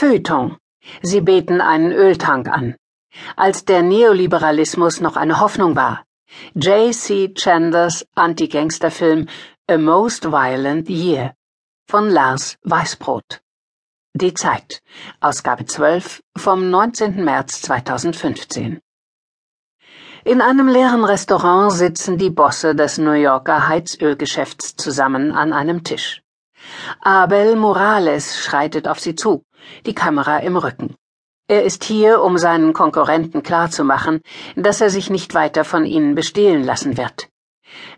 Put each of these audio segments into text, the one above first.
Feuilleton. Sie beten einen Öltank an. Als der Neoliberalismus noch eine Hoffnung war. J. C. Chanders Anti-Gangster-Film A Most Violent Year von Lars Weißbrot. Die Zeit, Ausgabe 12 vom 19. März 2015. In einem leeren Restaurant sitzen die Bosse des New Yorker Heizölgeschäfts zusammen an einem Tisch. Abel Morales schreitet auf sie zu, die Kamera im Rücken. Er ist hier, um seinen Konkurrenten klarzumachen, dass er sich nicht weiter von ihnen bestehlen lassen wird.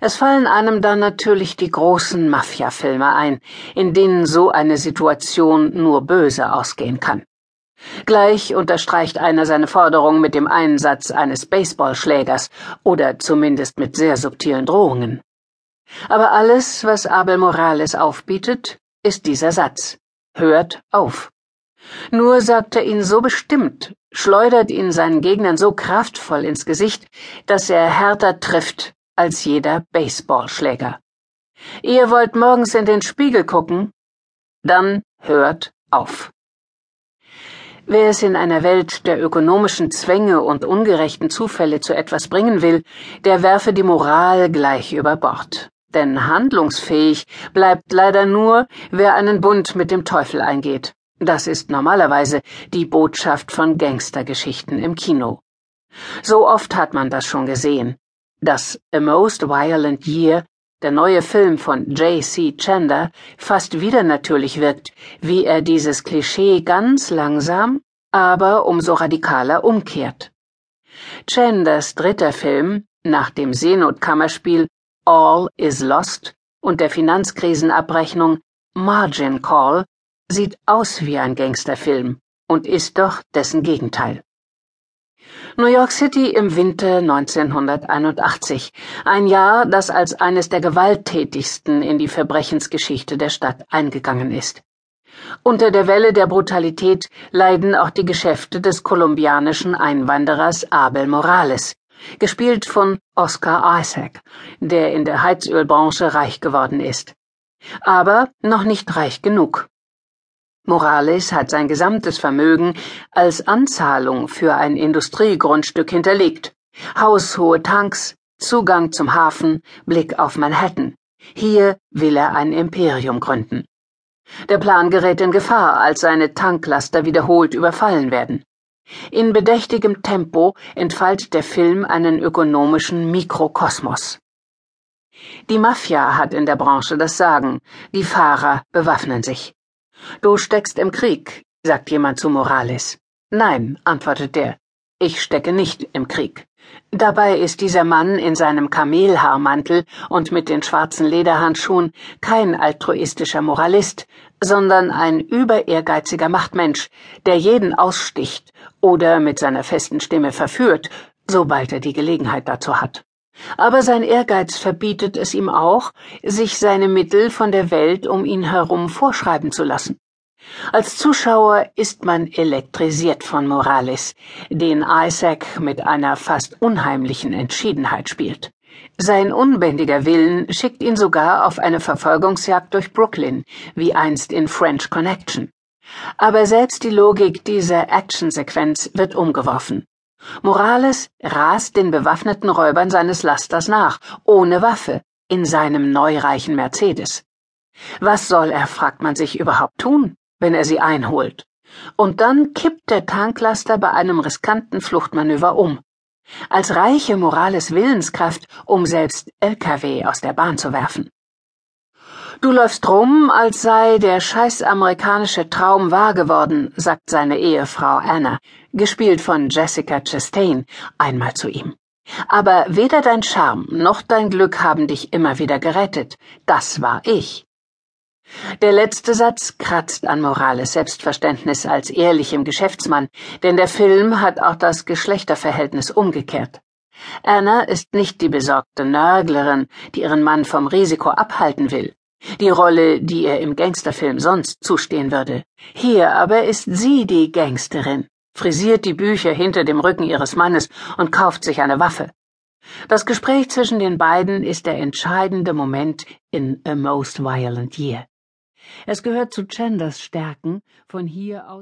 Es fallen einem dann natürlich die großen Mafia-Filme ein, in denen so eine Situation nur böse ausgehen kann. Gleich unterstreicht einer seine Forderung mit dem Einsatz eines Baseballschlägers oder zumindest mit sehr subtilen Drohungen. Aber alles, was Abel Morales aufbietet, ist dieser Satz. Hört auf. Nur sagt er ihn so bestimmt, schleudert ihn seinen Gegnern so kraftvoll ins Gesicht, dass er härter trifft als jeder Baseballschläger. Ihr wollt morgens in den Spiegel gucken? Dann hört auf. Wer es in einer Welt der ökonomischen Zwänge und ungerechten Zufälle zu etwas bringen will, der werfe die Moral gleich über Bord. Denn handlungsfähig bleibt leider nur, wer einen Bund mit dem Teufel eingeht. Das ist normalerweise die Botschaft von Gangstergeschichten im Kino. So oft hat man das schon gesehen. Das A Most Violent Year der neue Film von J.C. Chander fast wieder natürlich wirkt, wie er dieses Klischee ganz langsam, aber umso radikaler umkehrt. Chanders dritter Film, nach dem Seenotkammerspiel All is Lost und der Finanzkrisenabrechnung Margin Call, sieht aus wie ein Gangsterfilm und ist doch dessen Gegenteil. New York City im Winter 1981, ein Jahr, das als eines der gewalttätigsten in die Verbrechensgeschichte der Stadt eingegangen ist. Unter der Welle der Brutalität leiden auch die Geschäfte des kolumbianischen Einwanderers Abel Morales, gespielt von Oscar Isaac, der in der Heizölbranche reich geworden ist. Aber noch nicht reich genug. Morales hat sein gesamtes Vermögen als Anzahlung für ein Industriegrundstück hinterlegt. Haushohe Tanks, Zugang zum Hafen, Blick auf Manhattan. Hier will er ein Imperium gründen. Der Plan gerät in Gefahr, als seine Tanklaster wiederholt überfallen werden. In bedächtigem Tempo entfaltet der Film einen ökonomischen Mikrokosmos. Die Mafia hat in der Branche das Sagen, die Fahrer bewaffnen sich. Du steckst im Krieg, sagt jemand zu Morales. Nein, antwortet der, ich stecke nicht im Krieg. Dabei ist dieser Mann in seinem Kamelhaarmantel und mit den schwarzen Lederhandschuhen kein altruistischer Moralist, sondern ein überehrgeiziger Machtmensch, der jeden aussticht oder mit seiner festen Stimme verführt, sobald er die Gelegenheit dazu hat. Aber sein Ehrgeiz verbietet es ihm auch, sich seine Mittel von der Welt um ihn herum vorschreiben zu lassen. Als Zuschauer ist man elektrisiert von Morales, den Isaac mit einer fast unheimlichen Entschiedenheit spielt. Sein unbändiger Willen schickt ihn sogar auf eine Verfolgungsjagd durch Brooklyn, wie einst in French Connection. Aber selbst die Logik dieser Actionsequenz wird umgeworfen. Morales rast den bewaffneten Räubern seines Lasters nach, ohne Waffe, in seinem neureichen Mercedes. Was soll er, fragt man sich, überhaupt tun, wenn er sie einholt? Und dann kippt der Tanklaster bei einem riskanten Fluchtmanöver um. Als reiche Morales Willenskraft, um selbst LKW aus der Bahn zu werfen. Du läufst rum, als sei der scheiß amerikanische Traum wahr geworden, sagt seine Ehefrau Anna, gespielt von Jessica Chastain, einmal zu ihm. Aber weder dein Charme noch dein Glück haben dich immer wieder gerettet. Das war ich. Der letzte Satz kratzt an Morales Selbstverständnis als ehrlichem Geschäftsmann, denn der Film hat auch das Geschlechterverhältnis umgekehrt. Anna ist nicht die besorgte Nörglerin, die ihren Mann vom Risiko abhalten will. Die Rolle, die ihr im Gangsterfilm sonst zustehen würde. Hier aber ist sie die Gangsterin, frisiert die Bücher hinter dem Rücken ihres Mannes und kauft sich eine Waffe. Das Gespräch zwischen den beiden ist der entscheidende Moment in A Most Violent Year. Es gehört zu Chanders Stärken, von hier aus